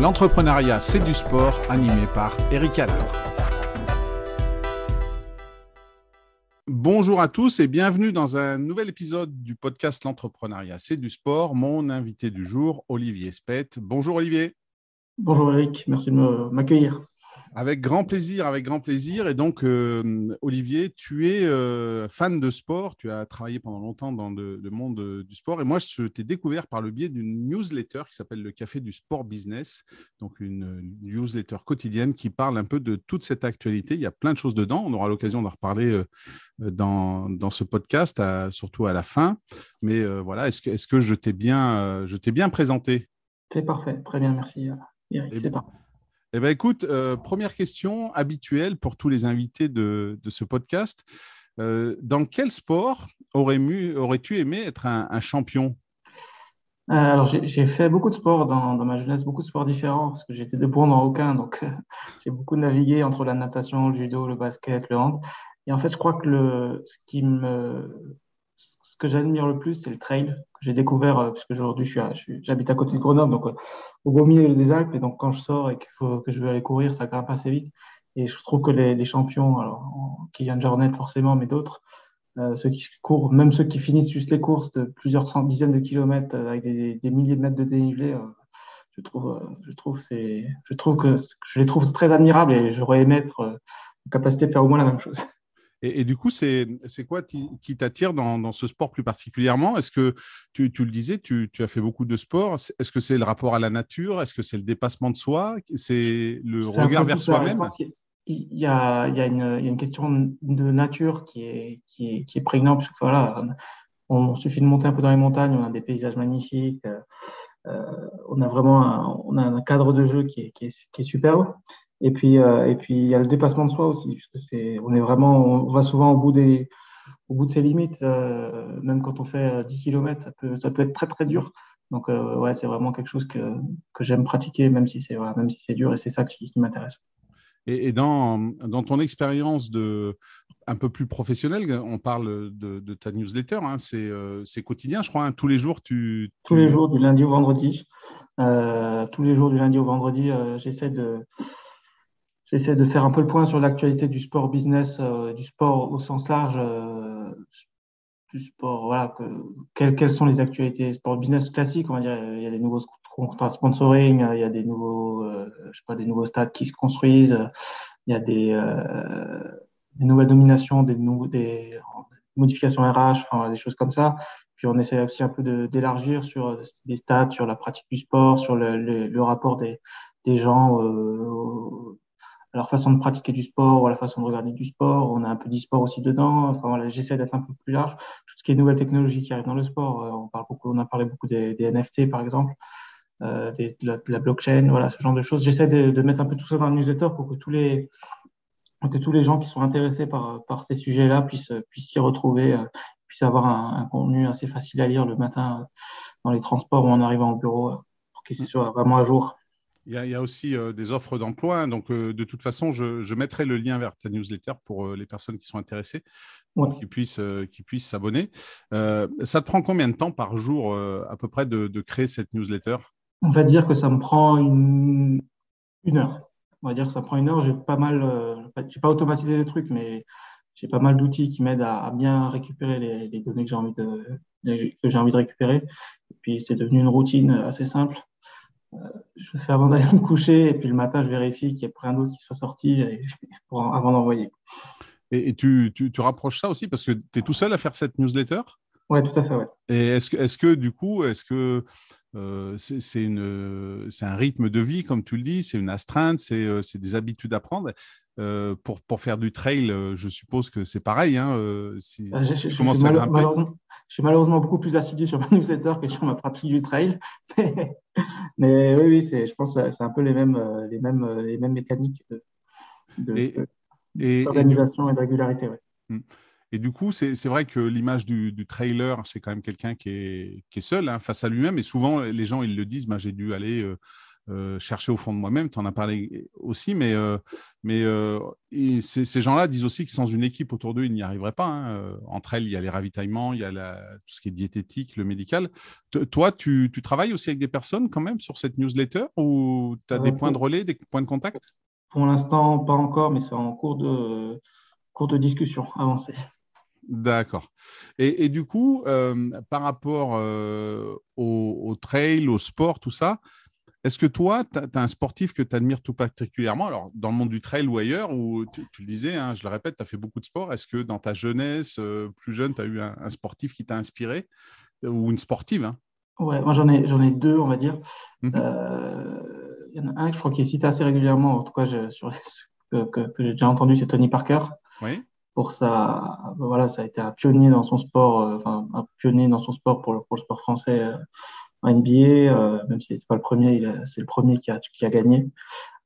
L'entrepreneuriat, c'est du sport, animé par Eric Adler. Bonjour à tous et bienvenue dans un nouvel épisode du podcast L'entrepreneuriat, c'est du sport. Mon invité du jour, Olivier Spett. Bonjour Olivier. Bonjour Eric, merci de m'accueillir. Avec grand plaisir, avec grand plaisir. Et donc, euh, Olivier, tu es euh, fan de sport. Tu as travaillé pendant longtemps dans le, monde euh, du sport. Et moi, je t'ai découvert par le biais d'une newsletter qui s'appelle le Café du Sport Business. Donc, une newsletter quotidienne qui parle un peu de toute cette actualité. Il y a plein de choses dedans. On aura l'occasion d'en reparler dans, dans, ce podcast, surtout à la fin. Mais voilà, est-ce que, est que je t'ai bien, bien présenté? C'est parfait. Très bien, merci. Eric, c'est parfait. Eh bien, écoute, euh, première question habituelle pour tous les invités de, ce podcast. Euh, dans quel sport aurais-tu aimé être un, champion? Euh, Alors, j'ai fait beaucoup de sports dans, ma jeunesse, beaucoup de sports différents, parce que j'étais de bon dans aucun. Donc, j'ai beaucoup navigué entre la natation, le judo, le basket, le hand. Et en fait, je crois que ce que j'admire le plus, c'est le trail j'ai découvert, euh, puisque aujourd'hui, j'habite à côté de Grenoble, donc euh, au beau milieu des Alpes. Et donc, quand je sors et faut, que je veux aller courir, ça grimpe assez vite. Et je trouve que les, champions, alors Kylian Jornet forcément, mais d'autres, euh, ceux qui courent, même ceux qui finissent juste les courses de plusieurs cent, dizaines de kilomètres avec des, milliers de mètres de dénivelé, je trouve, je trouve, c'est, je trouve que je les trouve très admirables et j'aurais aimé être en capacité de faire au moins la même chose. Et, du coup, c'est quoi qui t'attire dans, ce sport plus particulièrement? Est-ce que tu, le disais, tu, as fait beaucoup de sport Est-ce que c'est le rapport à la nature? Est-ce que c'est le dépassement de soi? C'est le regard vers soi-même? Il y, a, une, question de nature qui est, qui est, prégnante. Parce que, voilà, on, suffit de monter un peu dans les montagnes, on a des paysages magnifiques. Euh, on a vraiment un, on a un cadre de jeu qui est, qui est superbe. Et puis, euh, et puis il y a le dépassement de soi aussi, puisque c'est, on est vraiment, on va souvent au bout des, au bout de ses limites, euh, même quand on fait 10 euh, km, ça peut, ça peut être très très dur. Donc ouais, c'est vraiment quelque chose que, que j'aime pratiquer, même si c'est voilà, même si c'est dur, et c'est ça qui, qui m'intéresse. Et, dans, dans, ton expérience de un peu plus professionnelle, on parle de, de ta newsletter, hein, c'est quotidien, je crois. Hein, tous les jours, tu, Tous les jours, du lundi au vendredi. tous les jours, du lundi au vendredi, j'essaie de J'essaie de faire un peu le point sur l'actualité du sport business, euh, du sport au sens large, euh, du sport, voilà, que, quelles, quelles, sont les actualités sport business classiques, on va dire, il y a des nouveaux contrats sponsoring, il y a des nouveaux, euh, je sais pas, des nouveaux stades qui se construisent, il y a des, des nouvelles nominations, des, des modifications RH, enfin, des choses comme ça. Puis on essaie aussi un peu d'élargir sur des stats, sur la pratique du sport, sur le, le, rapport des, des gens euh, leur façon de pratiquer du sport ou à la façon de regarder du sport. On a un peu d'e-sport aussi dedans. Enfin voilà, j'essaie d'être un peu plus large. Tout ce qui est nouvelles technologies qui arrivent dans le sport. Euh, on parle beaucoup, on a parlé beaucoup des, NFT par exemple, euh, de, la, blockchain, voilà, ce genre de choses. J'essaie de, mettre un peu tout ça dans le newsletter pour que tous les que tous les gens qui sont intéressés par, par ces sujets-là puissent puissent s'y retrouver, euh, puissent avoir un, contenu assez facile à lire le matin dans les transports ou en arrivant au bureau pour qu'ils soient vraiment à jour. Il y, a, aussi euh, des offres d'emploi. Hein. donc, euh, de toute façon, je, mettrai le lien vers ta newsletter pour euh, les personnes qui sont intéressées, qui puissent qui puissent s'abonner. ça te prend combien de temps par jour, à peu près, de, créer cette newsletter? On va dire que ça me prend une, heure. On va dire que ça prend une heure. J'ai pas mal, j'ai pas automatisé les trucs, mais j'ai pas mal d'outils qui m'aident à, bien récupérer les, données que j'ai envie de que j'ai envie de récupérer. Et puis, c'est devenu une routine assez simple je fais avant d'aller me coucher et puis le matin, je vérifie qu'il y ait rien d'autre qui soit sorti avant d'envoyer. Et, tu, tu, rapproches ça aussi parce que tu es tout seul à faire cette newsletter? Oui, tout à fait. Ouais. Et est-ce que, est que du coup, est-ce que euh, c'est un rythme de vie, comme tu le dis, c'est une astreinte, c'est euh, des habitudes à prendre euh, pour, pour, faire du trail, euh, je suppose que c'est pareil. Hein, euh, ah, je, suis malheureusement beaucoup plus assidu sur ma newsletter que sur ma pratique du trail. Mais, oui, oui je pense que c'est un peu les mêmes, les mêmes, les mêmes mécaniques d'organisation et, de régularité. Hmm. Et du coup, c'est vrai que l'image du, trailer, c'est quand même quelqu'un qui est, qui est, seul hein, face à lui-même. Et souvent, les gens, ils le disent, bah, j'ai dû aller euh, chercher au fond de moi-même. Tu en as parlé aussi, mais, mais ces, gens-là disent aussi que sans une équipe autour d'eux, ils n'y arriveraient pas. Hein. entre elles, il y a les ravitaillements, il y a tout ce qui est diététique, le médical. toi, tu, travailles aussi avec des personnes quand même sur cette newsletter ou tu as des points de relais, des points de contact? Pour l'instant, pas encore, mais c'est en cours de, cours de discussion avancée. D'accord. Et, du coup, euh, par rapport euh, au, trail, au sport, tout ça, est-ce que toi, tu as, un sportif que tu admires tout particulièrement Alors, dans le monde du trail ou ailleurs, où tu, le disais, hein, je le répète, tu as fait beaucoup de sport. Est-ce que dans ta jeunesse, euh, plus jeune, tu as eu un, sportif qui t'a inspiré ou une sportive hein? Ouais, moi j'en ai, j'en ai deux, on va dire. Mmh il y en a un que je crois qui est cité assez régulièrement, en tout cas sur, que, que j'ai déjà entendu, c'est Tony Parker. Oui pour ça, voilà, ça a été un pionnier dans son sport, euh, enfin un pionnier dans son sport pour le, pour le sport français euh, en NBA, euh, même si c'est pas le premier, c'est le premier qui a, qui a gagné.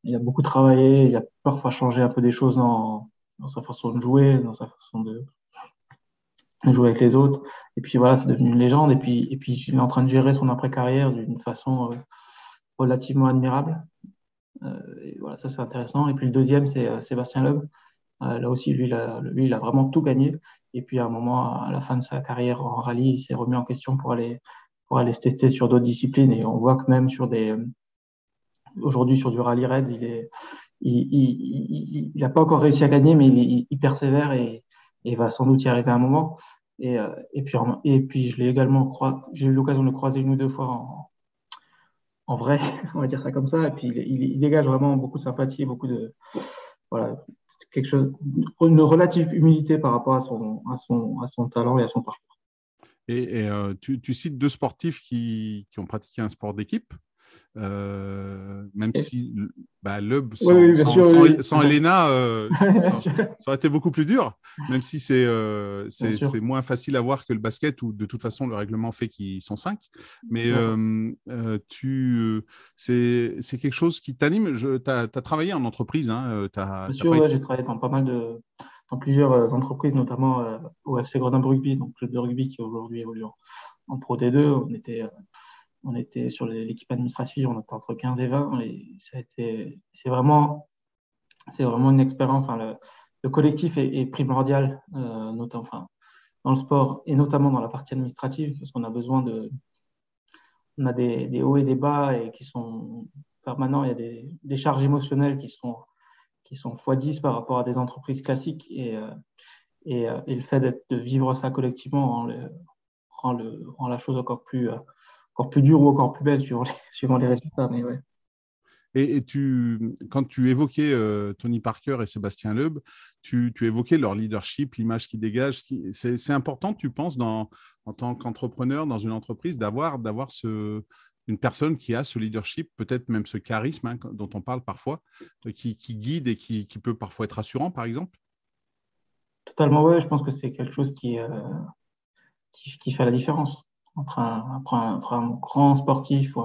Il a beaucoup travaillé, il a parfois changé un peu des choses dans, dans sa façon de jouer, dans sa façon de jouer avec les autres. Et puis voilà, c'est devenu une légende. Et puis, et puis il est en train de gérer son après-carrière d'une façon relativement admirable. et voilà, ça c'est intéressant. Et puis le deuxième, c'est Sébastien Loeb. Euh, là aussi, lui il, a, lui, il a vraiment tout gagné. Et puis, à un moment, à la fin de sa carrière en rallye, il s'est remis en question pour aller, pour aller se tester sur d'autres disciplines. Et on voit que même sur des, aujourd'hui, sur du rallye raid, il est, il n'a pas encore réussi à gagner, mais il, persévère et, et, va sans doute y arriver à un moment. Et, euh, et puis, et puis, je l'ai également, j'ai eu l'occasion de le croiser une ou deux fois en, en vrai, on va dire ça comme ça. Et puis, il, il, dégage vraiment beaucoup de sympathie, beaucoup de, voilà, quelque chose, une relative humilité par rapport à son, à son, à son talent et à son parcours. Et, euh, tu, tu, cites deux sportifs qui, qui ont pratiqué un sport d'équipe. Euh, même si bah, sans, Elena, euh, ça, aurait été beaucoup plus dur, même si c'est c'est moins facile à voir que le basket où de toute façon le règlement fait qu'ils sont cinq. Mais tu c'est quelque chose qui t'anime. Tu as, travaillé en entreprise. Hein, Bien sûr, j'ai travaillé dans pas mal de dans plusieurs entreprises, notamment au FC Grenoble Rugby, donc club de rugby qui aujourd'hui évolue en, Pro D2. On était on était sur l'équipe administrative, on était entre 15 et 20 et ça a été, c'est vraiment, c'est vraiment une expérience. Enfin, le, collectif est, primordial, euh, notamment, dans le sport et notamment dans la partie administrative, parce qu'on a besoin de, on a des, hauts et des bas et qui sont permanents. Il y a des, charges émotionnelles qui sont qui sont x10 par rapport à des entreprises classiques et, euh, euh, et, le fait de vivre ça collectivement rend, le, rend, la chose encore plus encore plus dure ou encore plus belle suivant les, résultats. Mais ouais. Et, tu, quand tu évoquais euh, Tony Parker et Sébastien Loeb, tu, tu évoquais leur leadership, l'image qu'ils dégagent. C'est important, tu penses, dans, en tant qu'entrepreneur dans une entreprise, d'avoir ce, une personne qui a ce leadership, peut-être même ce charisme hein, dont on parle parfois, euh, qui, qui guide et qui, qui, peut parfois être rassurant, par exemple? Totalement, oui. Je pense que c'est quelque chose qui, euh, qui, qui, fait la différence entre un, un, grand sportif ou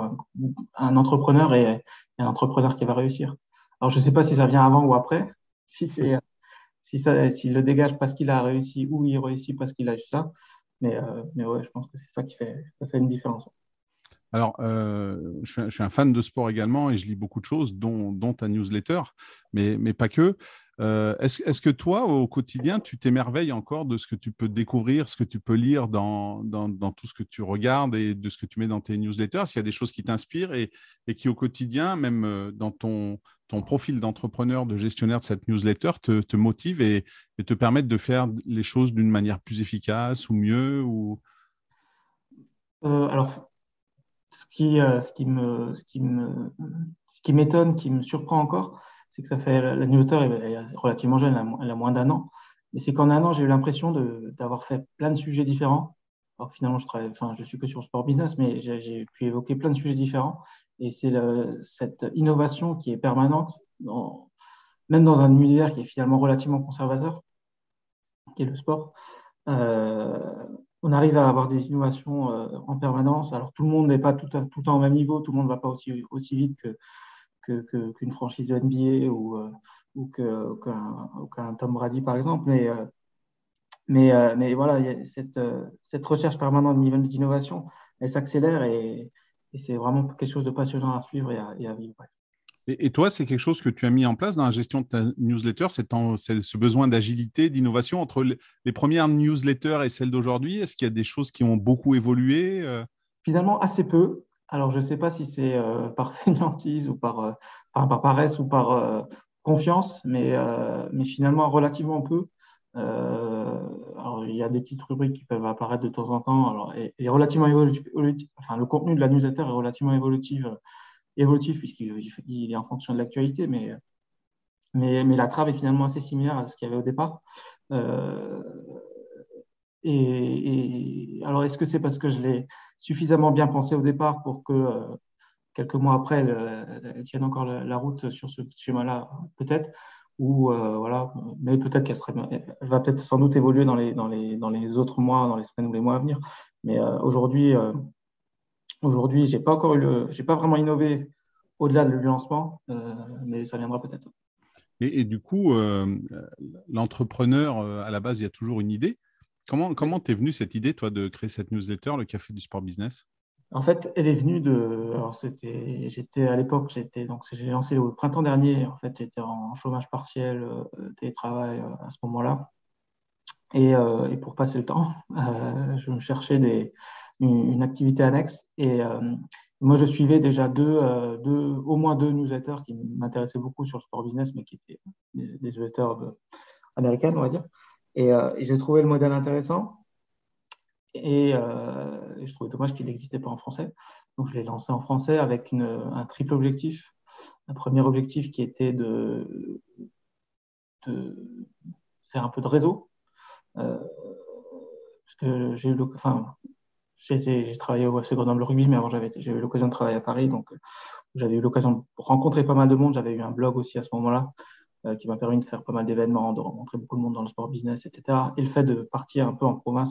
un, entrepreneur et, un entrepreneur qui va réussir. Alors, je ne sais pas si ça vient avant ou après, si, c'est, si ça, s'il le dégage parce qu'il a réussi ou il réussit parce qu'il a eu ça. Mais, euh, mais ouais, je pense que c'est ça qui fait, ça fait une différence. Alors, je, suis un, fan de sport également et je lis beaucoup de choses, dont, ta newsletter, mais, mais pas que. Est-ce, que toi, au quotidien, tu t'émerveilles encore de ce que tu peux découvrir, ce que tu peux lire dans, dans, tout ce que tu regardes et de ce que tu mets dans tes newsletters? Est-ce qu'il y a des choses qui t'inspirent et, qui, au quotidien, même dans ton, ton profil d'entrepreneur, de gestionnaire de cette newsletter, te, te motivent et, et, te permettent de faire les choses d'une manière plus efficace ou mieux ou... alors, ce qui, euh, ce qui me, ce qui me, m'étonne, qui me surprend encore, c'est que ça fait la newsletter est relativement jeune, elle a, moins d'un an, mais c'est qu'en un an j'ai eu l'impression d'avoir fait plein de sujets différents. Alors finalement je travaille, enfin je suis que sur sport business, mais j'ai pu évoquer plein de sujets différents, et c'est cette innovation qui est permanente, même dans un univers qui est finalement relativement conservateur, qui est le sport. Euh, on arrive à avoir des innovations euh, en permanence. Alors tout le monde n'est pas tout, tout le temps au même niveau, tout le monde ne va pas aussi, aussi vite qu'une franchise de NBA ou, euh, qu'un, Tom Brady par exemple. Mais, euh, mais, mais voilà, cette, cette recherche permanente d'innovation, elle s'accélère et, c'est vraiment quelque chose de passionnant à suivre et à, vivre. Et, toi, c'est quelque chose que tu as mis en place dans la gestion de ta newsletter, c'est ce besoin d'agilité, d'innovation entre les premières newsletters et celles d'aujourd'hui? Est-ce qu'il y a des choses qui ont beaucoup évolué euh? Finalement, assez peu. Alors, je ne sais pas si c'est euh, par fainéantise ou par, euh, par, paresse ou par confiance, mais, mais finalement, relativement peu. alors, il y a des petites rubriques qui peuvent apparaître de temps en temps. Alors, et, relativement enfin, le contenu de la newsletter est relativement évolutif évolutif puisqu'il est en fonction de l'actualité, mais, mais, mais, la trave est finalement assez similaire à ce qu'il y avait au départ. Euh, et, alors, est-ce que c'est parce que je l'ai suffisamment bien pensé au départ pour que euh, quelques mois après, elle, tienne encore la, route sur ce schéma-là Peut-être. Ou euh, voilà, mais peut-être qu'elle va peut-être sans doute évoluer dans les, dans, les, dans les autres mois, dans les semaines ou les mois à venir. Mais aujourd'hui, Aujourd'hui, j'ai pas encore eu j'ai pas vraiment innové au-delà du lancement, euh, mais ça viendra peut-être. Et, du coup, euh, l'entrepreneur, euh, à la base, il y a toujours une idée. Comment comment t'es venu cette idée, toi, de créer cette newsletter, le Café du Sport Business? En fait, elle est venue de. Alors, c'était, j'étais à l'époque, j'étais donc j'ai lancé au printemps dernier. En fait, j'étais en chômage partiel, télétravail à ce moment-là. Et, et, pour passer le temps, je me cherchais des, une, activité annexe. Et euh, moi, je suivais déjà deux, euh, deux, au moins deux newsletters qui m'intéressaient beaucoup sur le sport business, mais qui étaient des, newsletters euh, américains, on va dire. Et, j'ai trouvé le modèle intéressant. Et, je trouvais dommage qu'il n'existait pas en français. Donc, je l'ai lancé en français avec une, un triple objectif. Un premier objectif qui était de, de faire un peu de réseau. parce que j'ai eu enfin, j'ai travaillé au FC Grenoble Rugby, mais avant, j'ai eu l'occasion de travailler à Paris. Donc, euh, j'avais eu l'occasion de rencontrer pas mal de monde. J'avais eu un blog aussi à ce moment-là euh, qui m'a permis de faire pas mal d'événements, de rencontrer beaucoup de monde dans le sport business, etc. Et le fait de partir un peu en province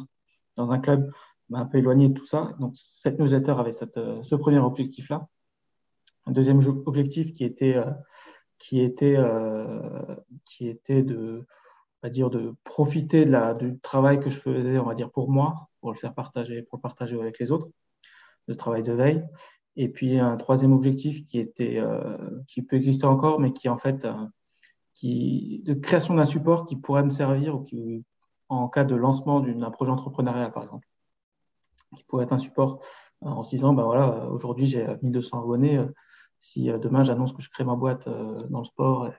dans un club m'a un peu éloigné de tout ça. Donc, cette newsletter avait cette, euh, ce premier objectif-là. Un deuxième objectif qui était, qui était, qui était de, dire, de profiter de la, du travail que je faisais, on va dire, pour moi, pour le faire partager, pour le partager avec les autres, le travail de veille. Et puis un troisième objectif qui était, euh, qui peut exister encore, mais qui en fait, euh, qui de création d'un support qui pourrait me servir ou qui, en cas de lancement d'un projet entrepreneurial, par exemple, qui pourrait être un support euh, en se disant, ben voilà, aujourd'hui j'ai 1200 abonnés, si demain j'annonce que je crée ma boîte dans le sport,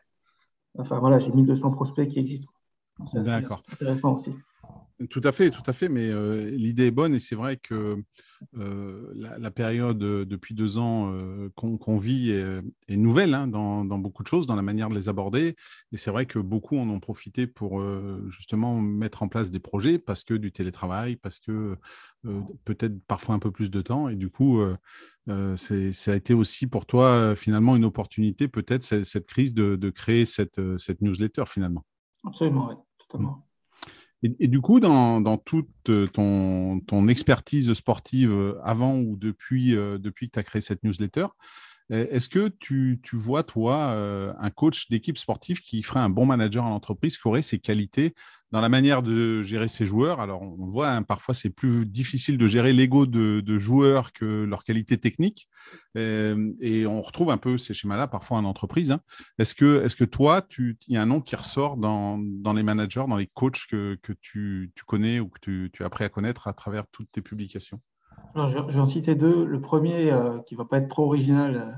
enfin voilà, j'ai 1200 prospects qui existent. D'accord. Intéressant aussi. Tout à fait, tout à fait, mais euh, l'idée est bonne et c'est vrai que euh, la, période euh, depuis deux ans qu'on vit est, nouvelle hein, dans, beaucoup de choses, dans la manière de les aborder. Et c'est vrai que beaucoup en ont profité pour justement mettre en place des projets parce que du télétravail, parce que peut-être parfois un peu plus de temps. Et du coup, ça a été aussi pour toi finalement une opportunité, peut-être cette, crise de, créer cette, cette newsletter finalement. Absolument, oui, totalement. Et, du coup, dans, toute euh, ton, expertise sportive euh, avant ou depuis, euh, depuis que tu as créé cette newsletter, est-ce que tu, tu, vois, toi, un coach d'équipe sportive qui ferait un bon manager en entreprise, qui aurait ses qualités dans la manière de gérer ses joueurs? Alors, on voit, hein, parfois, c'est plus difficile de gérer l'ego de, joueurs que leur qualité technique. Euh, et on retrouve un peu ces schémas-là parfois en entreprise. Hein. Est-ce que, est que toi, il y a un nom qui ressort dans, les managers, dans les coachs que, tu, connais ou que tu, as appris à connaître à travers toutes tes publications? Alors, je, vais en citer deux. Le premier, euh, qui ne va pas être trop original, euh,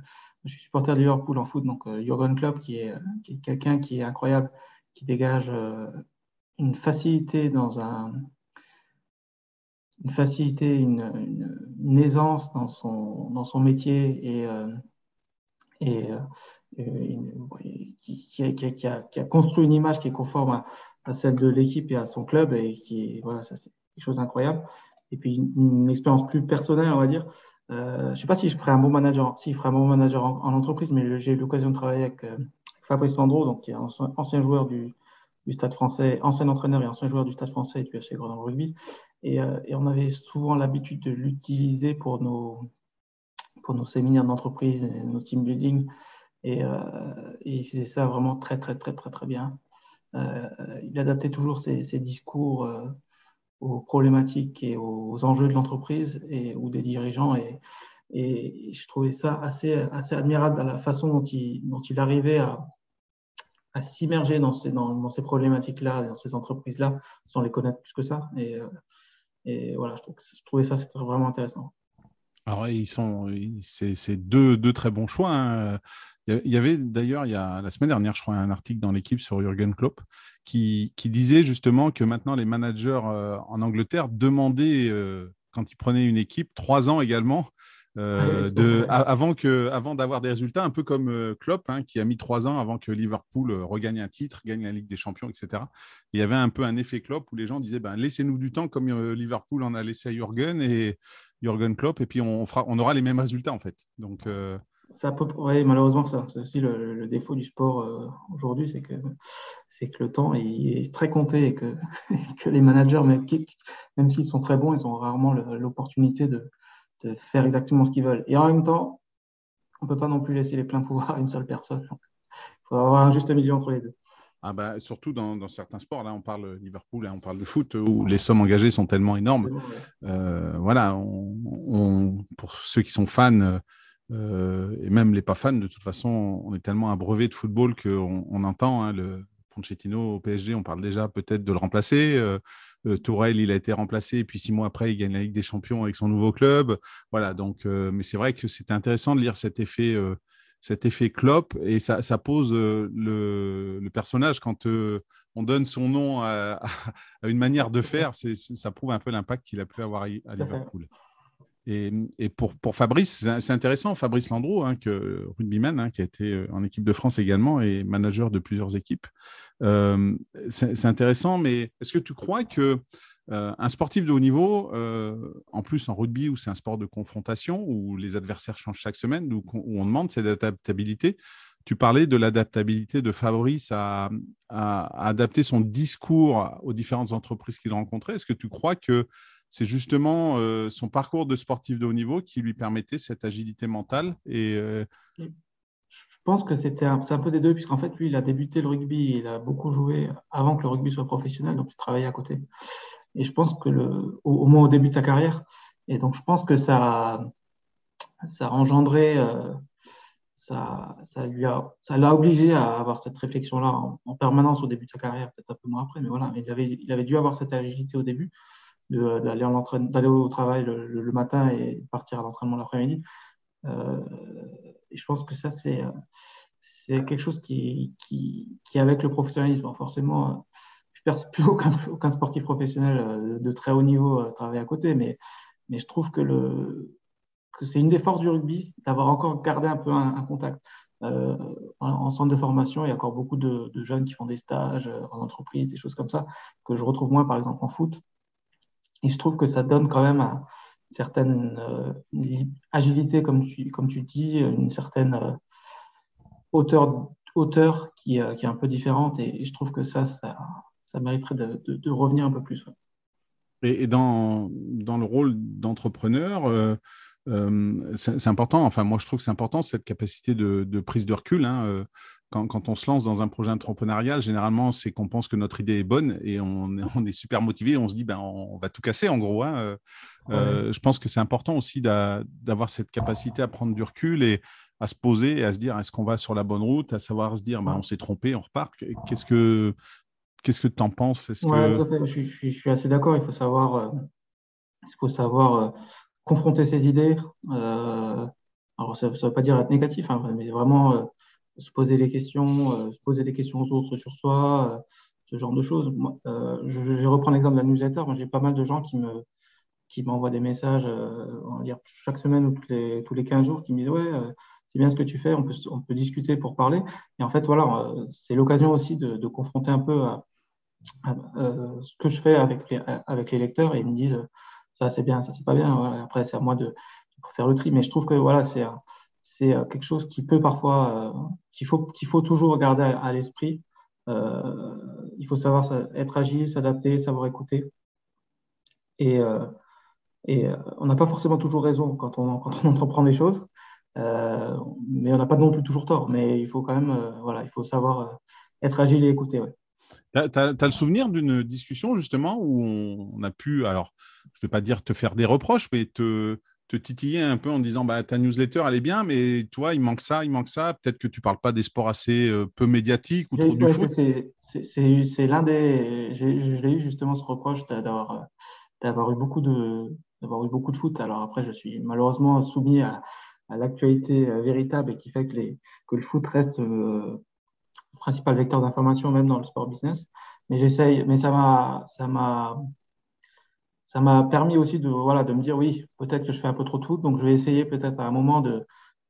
je suis supporter de Liverpool en foot, donc Jurgen Klopp, qui est, quelqu'un qui est incroyable, qui dégage une facilité dans un une facilité, une, aisance dans son, dans son métier et, euh, euh, qui, a, construit une image qui est conforme à, celle de l'équipe et à son club et qui voilà, c'est quelque chose d'incroyable. Et puis une, expérience plus personnelle, on va dire. Euh, je ne sais pas si je ferai un bon manager, si je un bon manager en, entreprise, mais j'ai eu l'occasion de travailler avec Fabrice Landreau, donc qui est ancien joueur du, Stade français, ancien entraîneur et ancien joueur du Stade français et du FC Grenoble Rugby. Et, euh, et, on avait souvent l'habitude de l'utiliser pour nos, séminaires d'entreprise, nos team building. Et, euh, et, il faisait ça vraiment très, très, très, très, très bien. Euh, il adaptait toujours ses discours aux problématiques et aux enjeux de l'entreprise et ou des dirigeants. Et, Et je trouvais ça assez, assez admirable dans la façon dont il, dont il arrivait à, à s'immerger dans ces, dans, ces problématiques-là, dans ces entreprises-là, sans les connaître plus que ça. Et, euh, et voilà, je, je trouvais ça c'était vraiment intéressant. Alors, ils sont, c'est deux, deux, très bons choix. Hein. Il y avait d'ailleurs, il y a la semaine dernière, je crois, un article dans l'équipe sur Jürgen Klopp qui, qui, disait justement que maintenant les managers euh, en Angleterre demandaient, euh, quand ils prenaient une équipe, trois ans également euh, ah de, avant, que, avant d'avoir des résultats, un peu comme Klopp, hein, qui a mis trois ans avant que Liverpool regagne un titre, gagne la Ligue des Champions, etc. il y avait un peu un effet Klopp où les gens disaient ben, laissez-nous du temps comme Liverpool en a laissé à Jürgen et Jürgen Klopp, et puis on, fera, on aura les mêmes résultats en fait. Donc, ça peut, malheureusement, ça. c'est aussi le, défaut du sport aujourd'hui, c'est que, le temps est, très compté et que, les managers, même, même s'ils sont très bons, ils ont rarement l'opportunité de, de faire exactement ce qu'ils veulent. Et en même temps, on ne peut pas non plus laisser les pleins pouvoirs à une seule personne. Il faut avoir un juste milieu entre les deux. Ah bah, surtout dans, certains sports, là on parle Liverpool, là on parle de foot, où les sommes engagées sont tellement énormes. Euh, voilà, on, pour ceux qui sont fans, euh, et même les pas fans, de toute façon, on est tellement abreuvé de football qu'on on entend hein, le Pochettino au PSG, on parle déjà peut-être de le remplacer. Euh, euh, Tourelle, il a été remplacé, et puis six mois après, il gagne la Ligue des Champions avec son nouveau club. Voilà, donc, euh, mais c'est vrai que c'était intéressant de lire cet effet, euh, cet effet Klopp, et ça, pose le, personnage quand on donne son nom à, une manière de faire, ça prouve un peu l'impact qu'il a pu avoir à Liverpool. Et, pour, pour, Fabrice, c'est intéressant, Fabrice Landreau, hein, que, rugbyman, hein, qui a été en équipe de France également et manager de plusieurs équipes. Euh, c'est intéressant, mais est-ce que tu crois que euh, un sportif de haut niveau, euh, en plus en rugby où c'est un sport de confrontation, où les adversaires changent chaque semaine, où, on demande cette adaptabilité, tu parlais de l'adaptabilité de Fabrice à, adapter son discours aux différentes entreprises qu'il rencontrait. Est-ce que tu crois que c'est justement euh, son parcours de sportif de haut niveau qui lui permettait cette agilité mentale. Et, Je pense que c'était un, un peu des deux, puisqu'en fait, lui, il a débuté le rugby, il a beaucoup joué avant que le rugby soit professionnel, donc il travaillait à côté. Et je pense que, le, au, moins au début de sa carrière, et donc je pense que ça, ça a engendré, euh, ça, ça, lui a, ça l'a obligé à avoir cette réflexion-là en, permanence au début de sa carrière, peut-être un peu moins après, mais voilà, il avait, il avait dû avoir cette agilité au début d'aller d'aller au travail le, matin et partir à l'entraînement l'après-midi. Euh, et je pense que ça, c'est c'est quelque chose qui, qui, qui, avec le professionnalisme, forcément, je ne plus aucun, sportif professionnel euh, de très haut niveau euh, travailler à côté, mais, je trouve que, c'est une des forces du rugby d'avoir encore gardé un peu un, contact. Euh, en, centre de formation, il y a encore beaucoup de, jeunes qui font des stages en entreprise, des choses comme ça, que je retrouve moins, par exemple, en foot. Et je trouve que ça donne quand même une certaine agilité, comme tu, dis, une certaine hauteur, qui, qui, est un peu différente. Et, je trouve que ça, ça, ça mériterait de, de, revenir un peu plus. Et, dans, dans, le rôle d'entrepreneur, c'est important, enfin moi je trouve que c'est important cette capacité de, de prise de recul. Hein, quand, on se lance dans un projet entrepreneurial, généralement, c'est qu'on pense que notre idée est bonne et on, on est super motivé. On se dit, ben, on, va tout casser, en gros. Hein. Euh, euh, je pense que c'est important aussi d'avoir cette capacité à prendre du recul et à se poser et à se dire, est-ce qu'on va sur la bonne route, à savoir se dire, ben, on s'est trompé, on repart. Qu'est-ce que qu'est-ce que tu en penses que... je, suis, assez d'accord. Il faut savoir, euh, il faut savoir confronter ses idées. alors, ça ne veut pas dire être négatif, hein, mais vraiment se poser des questions, euh, se poser des questions aux autres sur soi, euh, ce genre de choses. Euh, je, vais reprendre l'exemple de la newsletter. Moi, j'ai pas mal de gens qui me qui m'envoient des messages on va dire, chaque semaine ou tous les, tous les 15 jours qui me disent Ouais, c'est bien ce que tu fais, on peut, on peut discuter pour parler. Et en fait, voilà, c'est l'occasion aussi de, de, confronter un peu à, ce que je fais avec les, avec lecteurs et ils me disent Ça, c'est bien, ça, c'est pas bien. Après, c'est à moi de, faire le tri. Mais je trouve que voilà, c'est euh, quelque chose qui peut parfois, euh, qu'il faut, qu'il faut toujours garder à, l'esprit. Euh, il faut savoir être agile, s'adapter, savoir écouter. Et, et on n'a pas forcément toujours raison quand on, quand on entreprend des choses, mais on n'a pas non plus toujours tort. Mais il faut quand même, voilà, il faut savoir être agile et écouter. Tu as, le souvenir d'une discussion justement où on, a pu, alors je ne vais pas dire te faire des reproches, mais te, te titiller un peu en disant bah, ta newsletter, elle est bien, mais toi, il manque ça, il manque ça. Peut-être que tu ne parles pas des sports assez euh, peu médiatiques ou trop du foot. C'est l'un des. Je l'ai eu justement ce reproche d'avoir eu, beaucoup de, eu beaucoup de foot. Alors après, je suis malheureusement soumis à, à l'actualité euh, véritable et qui fait que, les, que le foot reste le principal vecteur d'information, même dans le sport business. Mais j'essaye, mais ça m'a. Ça m'a ça m'a permis aussi de, voilà, de me dire oui, peut-être que je fais un peu trop foot, donc je vais essayer peut-être à un moment de,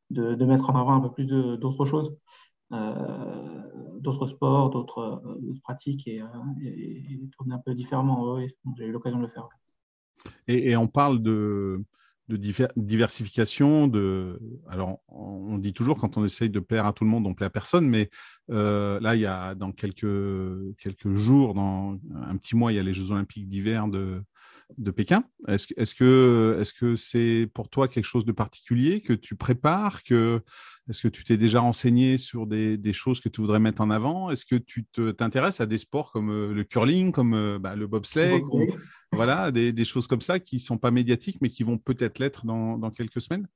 de, mettre en avant un peu plus d'autres choses, euh, d'autres sports, d'autres pratiques et, euh, et, tourner un peu différemment. Oui, j'ai eu l'occasion de le faire. Et, et, on parle de, de diversification. De... Alors, on dit toujours quand on essaye de plaire à tout le monde, on plaît à personne, mais euh, là, il y a dans quelques, quelques jours, dans un petit mois, il y a les Jeux Olympiques d'hiver de, de Pékin. Est-ce que c'est -ce que c'est pour toi quelque chose de particulier que tu prépares que, Est-ce que tu t'es déjà renseigné sur des, des, choses que tu voudrais mettre en avant? Est-ce que tu t'intéresses à des sports comme euh, le curling, comme euh, bah, le bobsleigh, voilà, des, choses comme ça qui ne sont pas médiatiques mais qui vont peut-être l'être dans, quelques semaines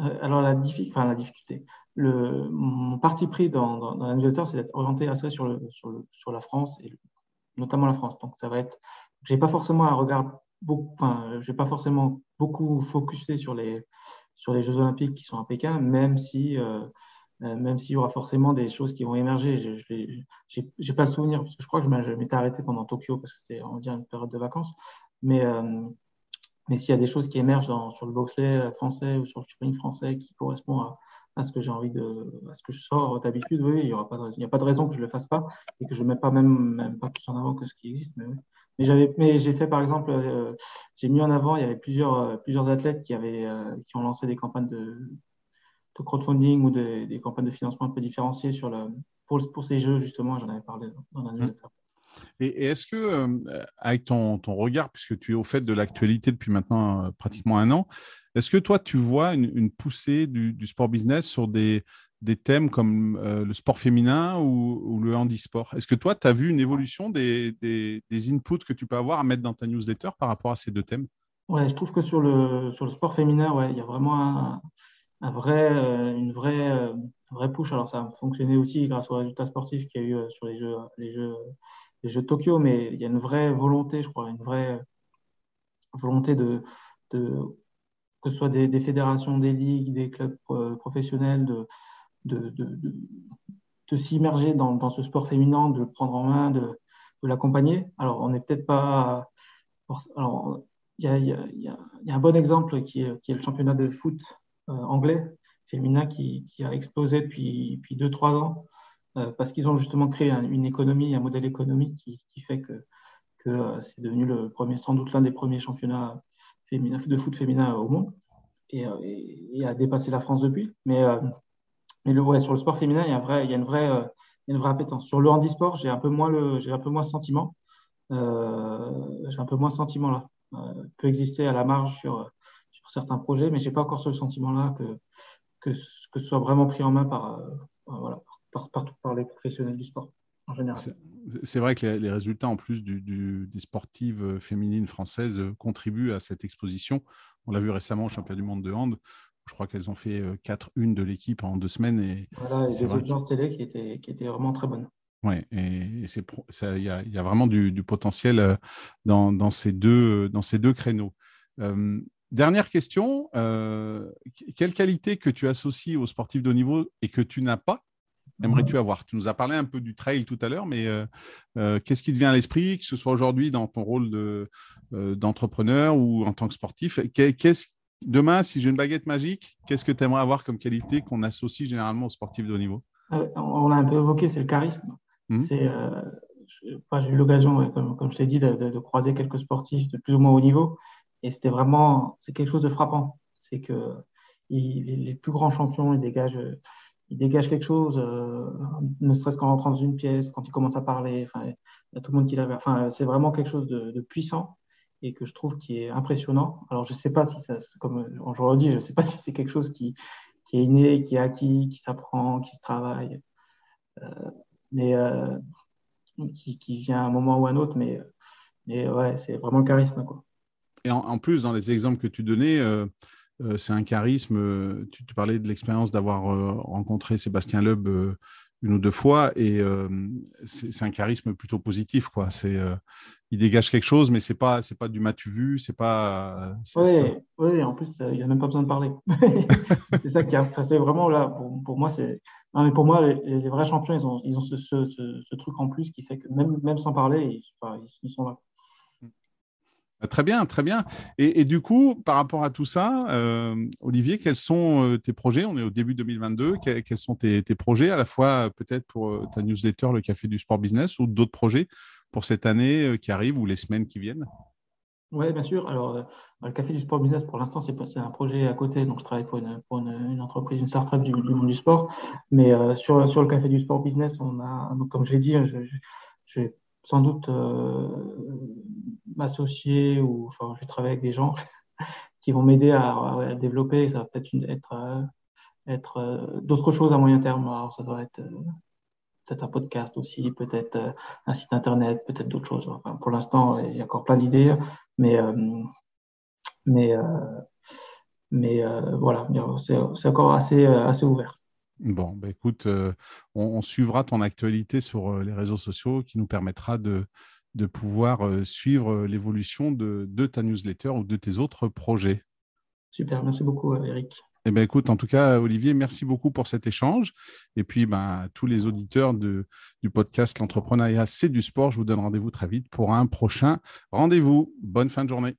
euh, Alors la, enfin, la difficulté, le, mon parti pris dans, dans, dans c'est d'être orienté assez sur, la France et notamment la France. Donc ça va être j'ai pas forcément un regard beaucoup, enfin, j'ai pas forcément beaucoup focusé sur les Jeux Olympiques qui sont à Pékin, même si euh, même s'il y aura forcément des choses qui vont émerger. Je n'ai pas le souvenir, parce que je crois que je m'étais arrêté pendant Tokyo, parce que c'était, on dire, une période de vacances. Mais, euh, mais s'il y a des choses qui émergent sur le boxley français ou sur le sprint français qui correspondent à, ce que j'ai envie de, à ce que je sors d'habitude, oui, il n'y a pas de raison que je ne le fasse pas et que je ne mette pas même, pas plus en avant que ce qui existe. Mais j'avais, mais j'ai fait par exemple, euh, j'ai mis en avant, il y avait plusieurs, euh, plusieurs athlètes qui avaient, euh, qui ont lancé des campagnes de, de crowdfunding ou des, des, campagnes de financement un peu différenciées sur le, pour, pour ces jeux justement. J'en avais parlé dans la mmh. newsletter. Et, est-ce que, avec ton, ton, regard, puisque tu es au fait de l'actualité depuis maintenant pratiquement un an, est-ce que toi, tu vois une, une poussée du, du, sport business sur des, des thèmes comme euh, le sport féminin ou, le handisport? Est-ce que toi, tu as vu une évolution des, des, inputs que tu peux avoir à mettre dans ta newsletter par rapport à ces deux thèmes? Ouais, je trouve que sur le, sur le sport féminin, ouais, il y a vraiment un, vrai, euh, une euh, vraie push. Alors, ça a fonctionné aussi grâce aux résultats sportifs qu'il y a eu sur les Jeux, les, jeux, les Jeux de Tokyo, mais il y a une vraie volonté, je crois, une vraie volonté de, de que ce soit des, des fédérations, des ligues, des clubs professionnels, de, de, de, de, s'immerger dans, dans, ce sport féminin, de le prendre en main, de, l'accompagner. Alors, on n'est peut-être pas. Alors, il y a, y, y a, un bon exemple qui est, qui est le championnat de foot euh, anglais féminin qui, a explosé depuis, depuis 2-3 ans euh, parce qu'ils ont justement créé une économie, un modèle économique qui, fait que, euh, c'est devenu le premier, sans doute l'un des premiers championnats de foot féminin au monde et, a dépassé la France depuis. Mais le, ouais, sur le sport féminin, il y a, une, vraie, euh, une vraie appétence. Sur le handisport, j'ai un peu moins le, j'ai un peu moins sentiment. Euh, j'ai un peu moins ce sentiment-là. Euh, peut exister à la marge sur, sur certains projets, mais j'ai pas encore ce sentiment-là que, que, que, ce soit vraiment pris en main par, euh, voilà, par, par, par, les professionnels du sport en général. C'est vrai que les, résultats, en plus du, du, des sportives féminines françaises, contribuent à cette exposition. On l'a vu récemment au championnat du monde de hand, je crois qu'elles ont fait 4 euh, une de l'équipe en deux semaines. Et voilà, et des audiences télé qui étaient, qui étaient vraiment très bonnes. Oui, et il y, y, a vraiment du, du potentiel euh, dans, dans, ces deux, dans ces deux créneaux. Euh, dernière question, euh, quelle qualité que tu associes aux sportifs de haut niveau et que tu n'as pas? Aimerais-tu avoir? Tu nous as parlé un peu du trail tout à l'heure, mais euh, euh, qu'est-ce qui te vient à l'esprit, que ce soit aujourd'hui dans ton rôle de, d'entrepreneur ou en tant que sportif? Qu'est-ce Demain, si j'ai une baguette magique, qu'est-ce que tu aimerais avoir comme qualité qu'on associe généralement aux sportifs de haut niveau? Euh, On l'a un peu évoqué, c'est le charisme. Mmh. Euh, j'ai eu l'occasion, comme, je t'ai dit, de, croiser quelques sportifs de plus ou moins haut niveau. Et c'était vraiment c'est quelque chose de frappant. C'est que les plus grands champions, ils dégagent, ils dégagent quelque chose, euh, ne serait-ce qu'en rentrant dans une pièce, quand ils commencent à parler. Enfin, il y a tout le monde qui l'avait. Enfin, c'est vraiment quelque chose de, puissant et que je trouve qui est impressionnant. Alors, je ne sais pas si ça, comme je redis, je sais pas si c'est quelque chose qui, qui, est inné, qui est acquis, qui s'apprend, qui se travaille, euh, mais euh, qui, qui, vient à un moment ou à un autre. Mais, mais ouais, c'est vraiment le charisme. Quoi. Et en, plus, dans les exemples que tu donnais, euh, c'est un charisme. Tu, parlais de l'expérience d'avoir rencontré Sébastien Loeb une ou deux fois et c'est un charisme plutôt positif. Quoi. Il dégage quelque chose, mais c'est pas c'est pas du matu vu, c'est pas. Oui, en plus il n'y a même pas besoin de parler. c'est ça qui a, c'est vraiment là pour, moi c'est mais pour moi les, vrais champions ils ont ils ont ce, ce, ce, truc en plus qui fait que même même sans parler ils, sont là. Bah, très bien, très bien. Et, du coup, par rapport à tout ça, euh, Olivier, quels sont euh, tes projets? On est au début 2022. Quels, sont tes, projets, à la fois peut-être pour euh, ta newsletter, le Café du Sport Business, ou d'autres projets pour cette année euh, qui arrive ou les semaines qui viennent? Oui, bien sûr. Alors, euh, le Café du Sport Business, pour l'instant, c'est un projet à côté. Donc, je travaille pour une, entreprise, une start-up du, monde du sport. Mais euh, sur, le Café du Sport Business, on a, comme je l'ai dit, je, vais sans doute m'associer ou enfin, je vais travailler avec des gens qui vont m'aider à, développer. Ça va peut-être être, être d'autres choses à moyen terme. Ça doit être peut-être un podcast aussi, peut-être euh, un site internet, peut-être d'autres choses. pour l'instant, il y a encore plein d'idées, euh, euh, mais voilà, c'est encore assez, assez ouvert. Bon, bah écoute, on, suivra ton actualité sur les réseaux sociaux qui nous permettra de, de pouvoir suivre l'évolution de, de ta newsletter ou de tes autres projets. Super, merci beaucoup Eric. Eh bien, écoute, en tout cas, Olivier, merci beaucoup pour cet échange. Et puis, ben, tous les auditeurs de, du podcast L'entrepreneuriat, c'est du sport. Je vous donne rendez-vous très vite pour un prochain rendez-vous. Bonne fin de journée.